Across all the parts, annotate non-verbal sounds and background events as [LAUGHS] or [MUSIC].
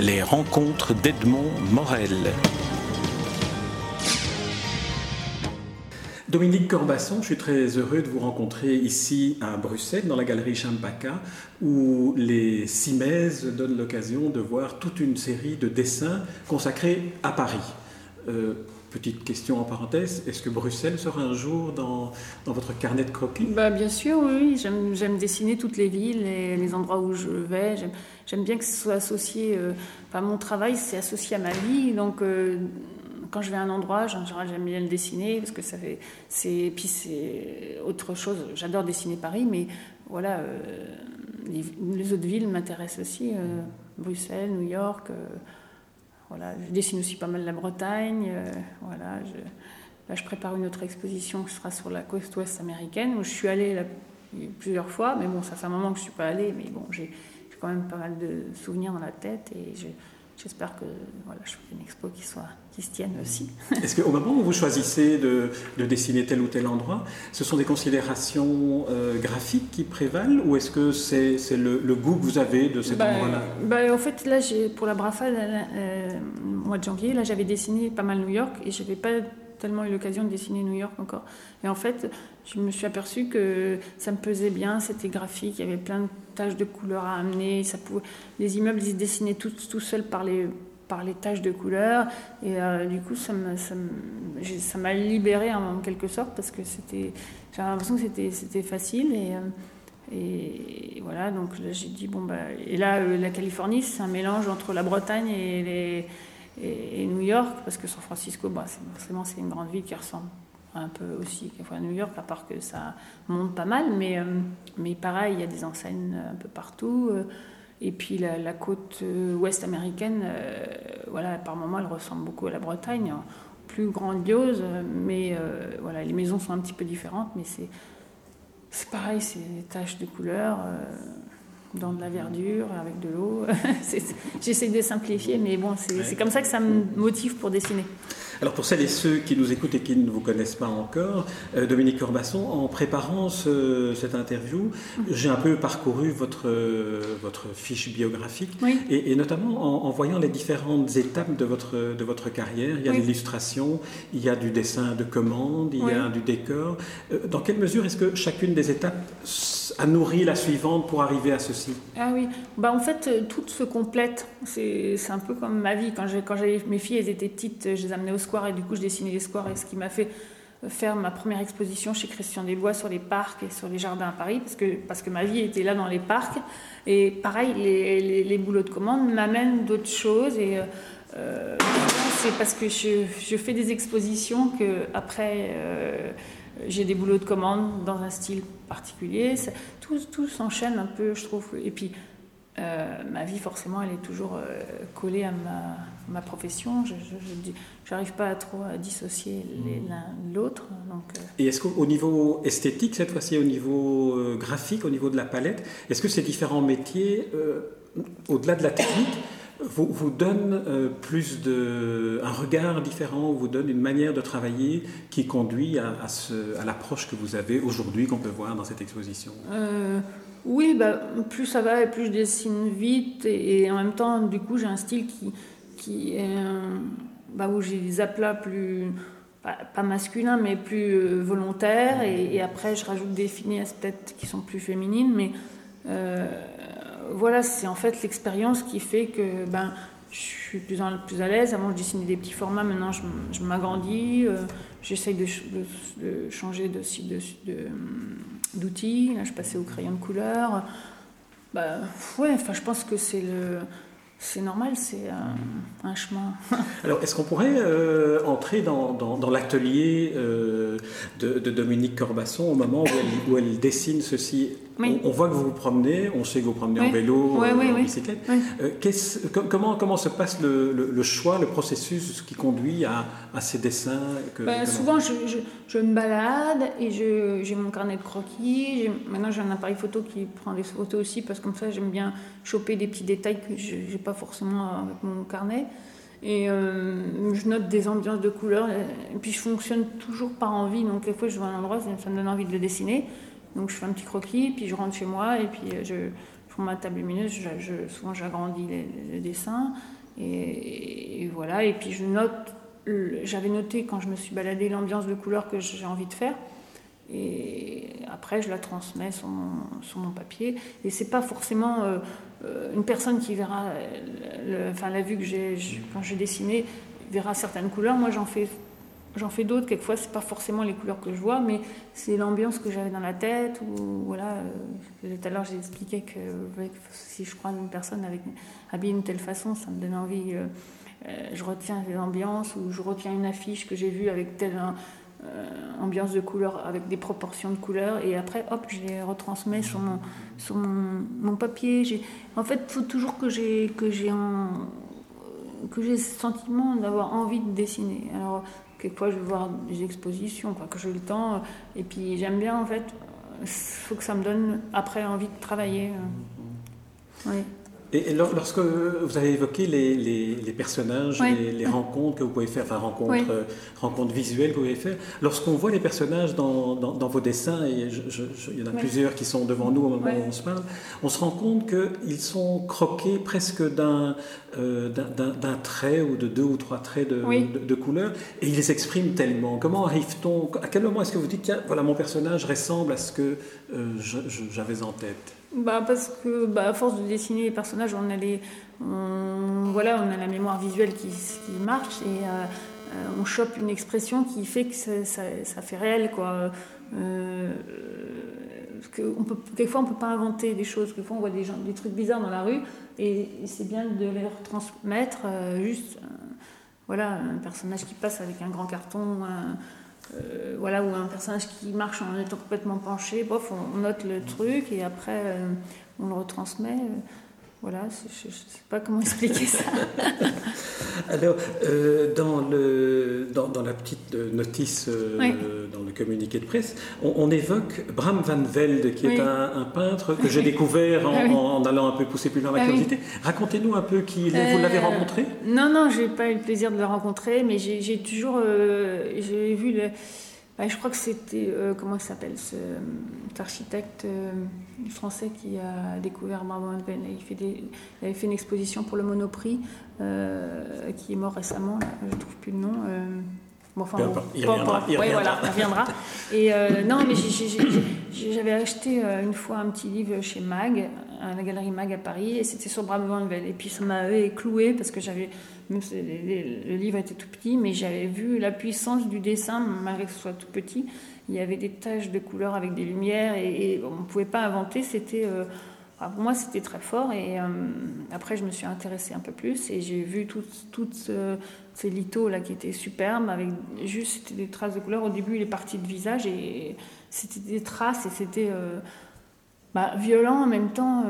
les rencontres d'Edmond Morel. Dominique Corbasson, je suis très heureux de vous rencontrer ici à Bruxelles, dans la galerie Champaka, où les Simèzes donnent l'occasion de voir toute une série de dessins consacrés à Paris. Euh, petite question en parenthèse, est-ce que Bruxelles sera un jour dans, votre carnet de croquis? Bah, Bien sûr, oui. J'aime dessiner toutes les villes et les endroits où je vais. J'aime bien que ce soit associé. Euh, mon travail, c'est associé à ma vie. Donc. Euh, quand je vais à un endroit, j'aime bien le dessiner parce que ça fait. C'est, puis c'est autre chose. J'adore dessiner Paris, mais voilà, euh, les, autres villes m'intéressent aussi. Bruxelles, New York. Euh, voilà, je dessine aussi pas mal la Bretagne. voilà, je, je prépare une autre exposition qui sera sur la côte ouest américaine où je suis allée plusieurs fois, mais bon, ça fait un moment que je suis pas allée, mais bon, j'ai, quand même pas mal de souvenirs dans la tête et J'espère que voilà, je fais une expo qui, soit, qui se tienne aussi. [LAUGHS] Est-ce qu'au moment où vous choisissez de, de, dessiner tel ou tel endroit, ce sont des considérations euh, graphiques qui prévalent ou est-ce que c'est le, le, goût que vous avez de cet bah, endroit-là? bah, En fait, là, pour la Brafa, euh, mois de janvier, là, j'avais dessiné pas mal New York et je n'avais pas tellement eu l'occasion de dessiner New York encore. Et en fait, je me suis aperçue que ça me pesait bien, c'était graphique, il y avait plein de taches de couleurs à amener. Ça pouvait... Les immeubles, ils se dessinaient tout, tout seuls par les, par les taches de couleurs. Et euh, du coup, ça m'a ça m'a libéré en, quelque sorte parce que c'était, j'avais l'impression que c'était, facile. Et, euh, et voilà, donc j'ai dit, bon, bah, et là, euh, la Californie, c'est un mélange entre la Bretagne et, les, et, New York, parce que San Francisco, bah, forcément, c'est une grande ville qui ressemble un peu aussi à New York, à part que ça monte pas mal, mais, euh, mais pareil, il y a des enseignes un peu partout. Euh, et puis la, côte euh, ouest américaine, voilà, par moments, elle ressemble beaucoup à la Bretagne, hein. plus grandiose, mais voilà, les maisons sont un petit peu différentes, mais c'est, pareil, c'est des taches de couleurs dans de la verdure, avec de l'eau. [LAUGHS] J'essaie de simplifier, mais bon, c'est comme ça que ça me motive pour dessiner. Alors pour celles et ceux qui nous écoutent et qui ne vous connaissent pas encore, euh, Dominique Corbasson, en préparant cette interview, j'ai un peu parcouru votre, votre fiche biographique et, notamment en, voyant les différentes étapes de votre, de votre carrière. Il y a l'illustration, il y a du dessin de commande, il y a du décor. Euh, dans quelle mesure est-ce que chacune des étapes a nourri la suivante pour arriver à ceci? Ah oui, bah en fait, euh, tout se complète. C'est un peu comme ma vie. Quand j'avais mes filles, elles étaient petites, je les amenais au et du coup je dessinais les squares. Et ce qui m'a fait faire ma première exposition chez Christian Desbois sur les parcs et sur les jardins à Paris parce que, parce que ma vie était là dans les parcs. Et pareil les, les, boulots de commande m'amènent d'autres choses. Et euh, c'est parce que je, je, fais des expositions que après euh, j'ai des boulots de commande dans un style particulier. Tout, tout s'enchaîne un peu je trouve. Et puis euh, ma vie, forcément, elle est toujours euh, collée à ma, ma profession. Je n'arrive pas à trop à dissocier mmh. l'un de l'autre. Euh. Et est-ce qu'au niveau esthétique, cette fois-ci, au niveau graphique, au niveau de la palette, est-ce que ces différents métiers, au-delà de la technique, vous, vous donnent plus de, un regard différent, vous donnent une manière de travailler qui conduit à, à, à l'approche que vous avez aujourd'hui, qu'on peut voir dans cette exposition? Oui, bah, plus ça va et plus je dessine vite et, en même temps, du coup, j'ai un style qui, qui est bah, où j'ai des aplats plus pas, masculins mais plus euh, volontaires et, après je rajoute des finesses peut-être qui sont plus féminines, mais euh, voilà, c'est en fait l'expérience qui fait que ben je suis plus, plus à l'aise. Avant, je dessinais des petits formats. Maintenant, je, m'agrandis. Euh, j'essaye de, changer de, d'outils. Là, je passais au crayon de couleur. Bah, ouais, enfin, je pense que c'est le. C'est normal, c'est un, chemin. [LAUGHS] Alors, est-ce qu'on pourrait euh, entrer dans, dans, l'atelier euh, de, de, Dominique Corbasson au moment où elle, où elle dessine ceci? On, voit que vous vous promenez, on sait que vous promenez en vélo, euh, en bicyclette. Euh, comment, comment se passe le, choix, le processus qui conduit à, ces dessins ben, Souvent, je, me balade et j'ai mon carnet de croquis. Maintenant, j'ai un appareil photo qui prend des photos aussi parce que comme ça, j'aime bien choper des petits détails que je n'ai pas forcément avec mon carnet. Et euh, je note des ambiances de couleurs. Et puis, je fonctionne toujours par envie. Donc, des fois, je vois un endroit, ça me donne envie de le dessiner. Donc je fais un petit croquis, puis je rentre chez moi et puis euh, je, sur ma table lumineuse, souvent j'agrandis le dessin. Et, voilà, et puis je note, j'avais noté quand je me suis baladée l'ambiance de couleur que j'ai envie de faire. Et après, je la transmets sur mon, papier. Et c'est pas forcément euh, une personne qui verra, enfin la vue que j'ai quand j'ai dessiné, verra certaines couleurs. Moi, j'en fais J'en fais d'autres, quelquefois, c'est pas forcément les couleurs que je vois, mais c'est l'ambiance que j'avais dans la tête. Ou voilà, euh, tout à l'heure, j'ai expliqué que si je crois une personne avec habillée d'une telle façon, ça me donne envie. Euh, euh, je retiens l'ambiance ou je retiens une affiche que j'ai vue avec telle ambiance de couleurs, avec des proportions de couleurs, et après, hop, je les retransmets sur mon, sur mon, mon papier. En fait, il faut toujours que j'ai que j'ai que j'ai ce sentiment d'avoir envie de dessiner. Alors, quelquefois je vais voir des expositions, quoi, que j'ai le temps. Et puis j'aime bien en fait, il faut que ça me donne après envie de travailler. Oui. Et lorsque vous avez évoqué les, les, personnages, les, rencontres que vous pouvez faire, enfin rencontres, euh, rencontres visuelles que vous pouvez faire, lorsqu'on voit les personnages dans, dans, vos dessins, et il y en a plusieurs qui sont devant nous au moment où on se parle, on se rend compte qu'ils sont croqués presque d'un euh, trait ou de deux ou trois traits de, de, couleur, et ils les expriment tellement. Comment arrive-t-on? À quel moment est-ce que vous dites, tiens, voilà, mon personnage ressemble à ce que euh, j'avais en tête? Bah parce que bah, à force de dessiner les personnages, on a les, voilà, on a la mémoire visuelle qui, qui marche et euh, euh, on chope une expression qui fait que ça, ça, fait réel quoi. Euh, que on peut, quelquefois on peut pas inventer des choses, quelquefois on voit des, gens, des trucs bizarres dans la rue et, c'est bien de les retransmettre juste voilà un personnage qui passe avec un grand carton. Euh, voilà, ou un personnage qui marche en étant complètement penché. Bref, on, note le truc et après euh, on le retransmet. Euh, voilà, je ne sais pas comment expliquer ça. [LAUGHS] Alors, dans, le, dans, la petite notice, dans le communiqué de presse, on, évoque Bram van Velde, qui est un, peintre que j'ai découvert [LAUGHS] ah en, allant un peu pousser plus loin ma ah curiosité. Racontez-nous un peu qui il est. Vous l'avez rencontré? Non, non, je n'ai pas eu le plaisir de le rencontrer, mais j'ai toujours j'ai vu le je crois que c'était, euh, comment il s'appelle, ce, cet architecte euh, français qui a découvert Marmont Il, fait des, il avait fait une exposition pour le Monoprix, euh, qui est mort récemment, je ne trouve plus le nom. Bon, enfin, il, reviendra, il, Voilà, il reviendra. Et non, mais j'avais acheté une fois un petit livre chez Mag, à la galerie Mag à Paris, et c'était sur Bram Van Et puis ça m'avait cloué parce que j'avais le livre était tout petit, mais j'avais vu la puissance du dessin, malgré que ce soit tout petit. Il y avait des taches de couleurs avec des lumières et, on ne pouvait pas inventer. C'était, euh, pour moi, c'était très fort. Et euh, après, je me suis intéressée un peu plus et j'ai vu toutes, ces lithos là qui étaient superbes, avec juste des traces de couleurs. Au début, il est parti de visage et c'était des traces et c'était euh, bah, violent en même temps,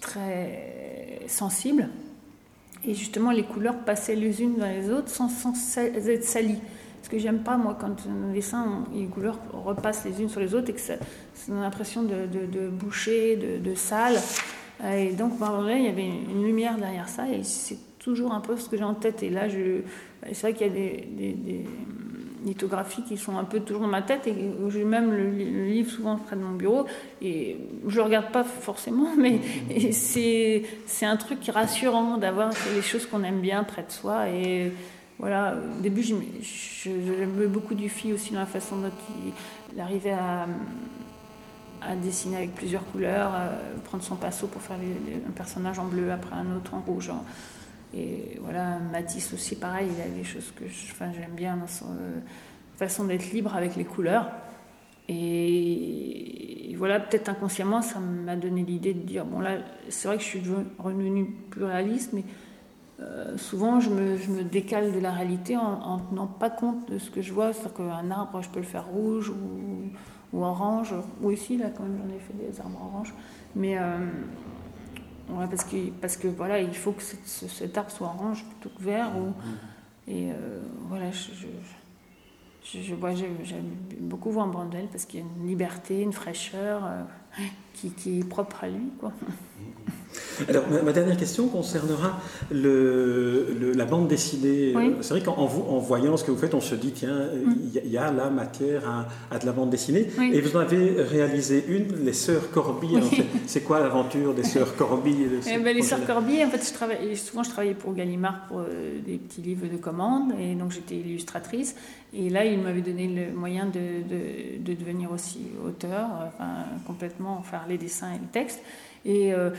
très sensible. Et justement, les couleurs passaient les unes dans les autres sans, être salies. Ce que j'aime pas, moi, quand un dessin, les couleurs repassent les unes sur les autres et que ça, donne l'impression de, de, boucher, de, de sale. Et donc, il y avait une lumière derrière ça et c'est toujours un peu ce que j'ai en tête. Et là, c'est vrai qu'il y a des lithographies qui sont un peu toujours dans ma tête et j'ai même le, livre souvent près de mon bureau et je le regarde pas forcément mais [LAUGHS] c'est c'est un truc rassurant d'avoir les choses qu'on aime bien près de soi et voilà au début j'aimais beaucoup du fil aussi dans la façon dont il, arrivait à à dessiner avec plusieurs couleurs, prendre son pinceau pour faire un personnage en bleu, après un autre en rouge. Et voilà, Matisse aussi, pareil, il a des choses que j'aime bien dans son euh, façon d'être libre avec les couleurs. Et, voilà, peut-être inconsciemment, ça m'a donné l'idée de dire bon, là, c'est vrai que je suis revenue plus réaliste, mais euh, souvent je me, décale de la réalité en ne tenant pas compte de ce que je vois. C'est-à-dire qu'un arbre, je peux le faire rouge ou, ou orange, ou ici, là, quand même, j'en ai fait des arbres orange. Mais. Euh, Ouais, parce que, parce que voilà, il faut que cet arbre soit orange plutôt que vert. Ou, mm-hmm. et euh, voilà, je, je, j'aime beaucoup voir Brandel parce qu'il y a une liberté, une fraîcheur euh, qui, qui, est propre à lui. Quoi. Alors, ma, dernière question concernera le, la bande dessinée. C'est vrai qu'en en voyant ce que vous faites, on se dit, tiens, mm. il y, a la matière à, de la bande dessinée. Et vous en avez réalisé une, Les Sœurs Corby. C'est quoi l'aventure des Sœurs Corby eh ben, Les Sœurs Corby, en fait, je souvent je travaillais pour Gallimard pour euh, des petits livres de commande. Et donc, j'étais illustratrice. Et là, il m'avait donné le moyen de, de, devenir aussi auteur, enfin, complètement faire les dessins et les textes. Et euh,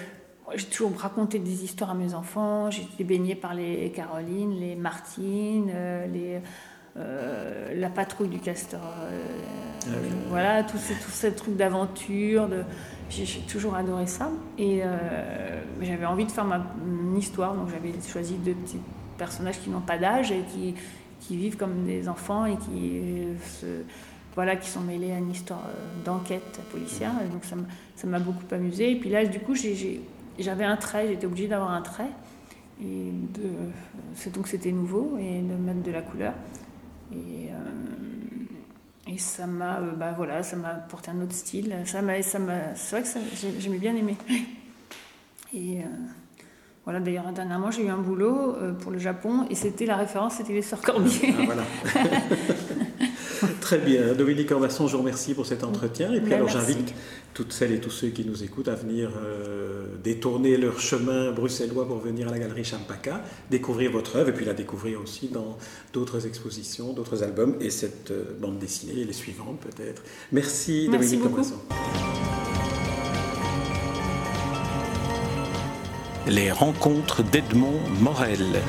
j'ai toujours raconté des histoires à mes enfants. J'ai été baignée par les Caroline, les Martine, euh, les, euh, la patrouille du castor. Ah voilà, tous ces, tous ces trucs d'aventure. De... J'ai toujours adoré ça. Et j'avais envie de faire ma, histoire. Donc j'avais choisi deux petits personnages qui n'ont pas d'âge et qui, qui vivent comme des enfants et qui se voilà, qui sont mêlés à une histoire euh, d'enquête policière. donc ça m'a beaucoup amusé. Et puis là, du coup, j'avais un trait, j'étais obligée d'avoir un trait. Et de, donc c'était nouveau et de mettre de la couleur. Et, euh, et ça m'a euh, bah voilà, ça m'a apporté un autre style. Ça ça c'est vrai que j'aimais bien aimer. Et voilà, d'ailleurs, dernièrement, j'ai eu un boulot pour le Japon et c'était la référence, c'était les Sœurs Corbier. Ah, voilà. [LAUGHS] Très bien. Dominique Orbasson, je vous remercie pour cet entretien. Et puis alors j'invite toutes celles et tous ceux qui nous écoutent à venir euh, détourner leur chemin bruxellois pour venir à la galerie Champaka, découvrir votre œuvre et puis la découvrir aussi dans d'autres expositions, d'autres albums et cette euh, bande dessinée et les suivantes peut-être. Merci, Dominique Orbasson. Les rencontres d'Edmond Morel.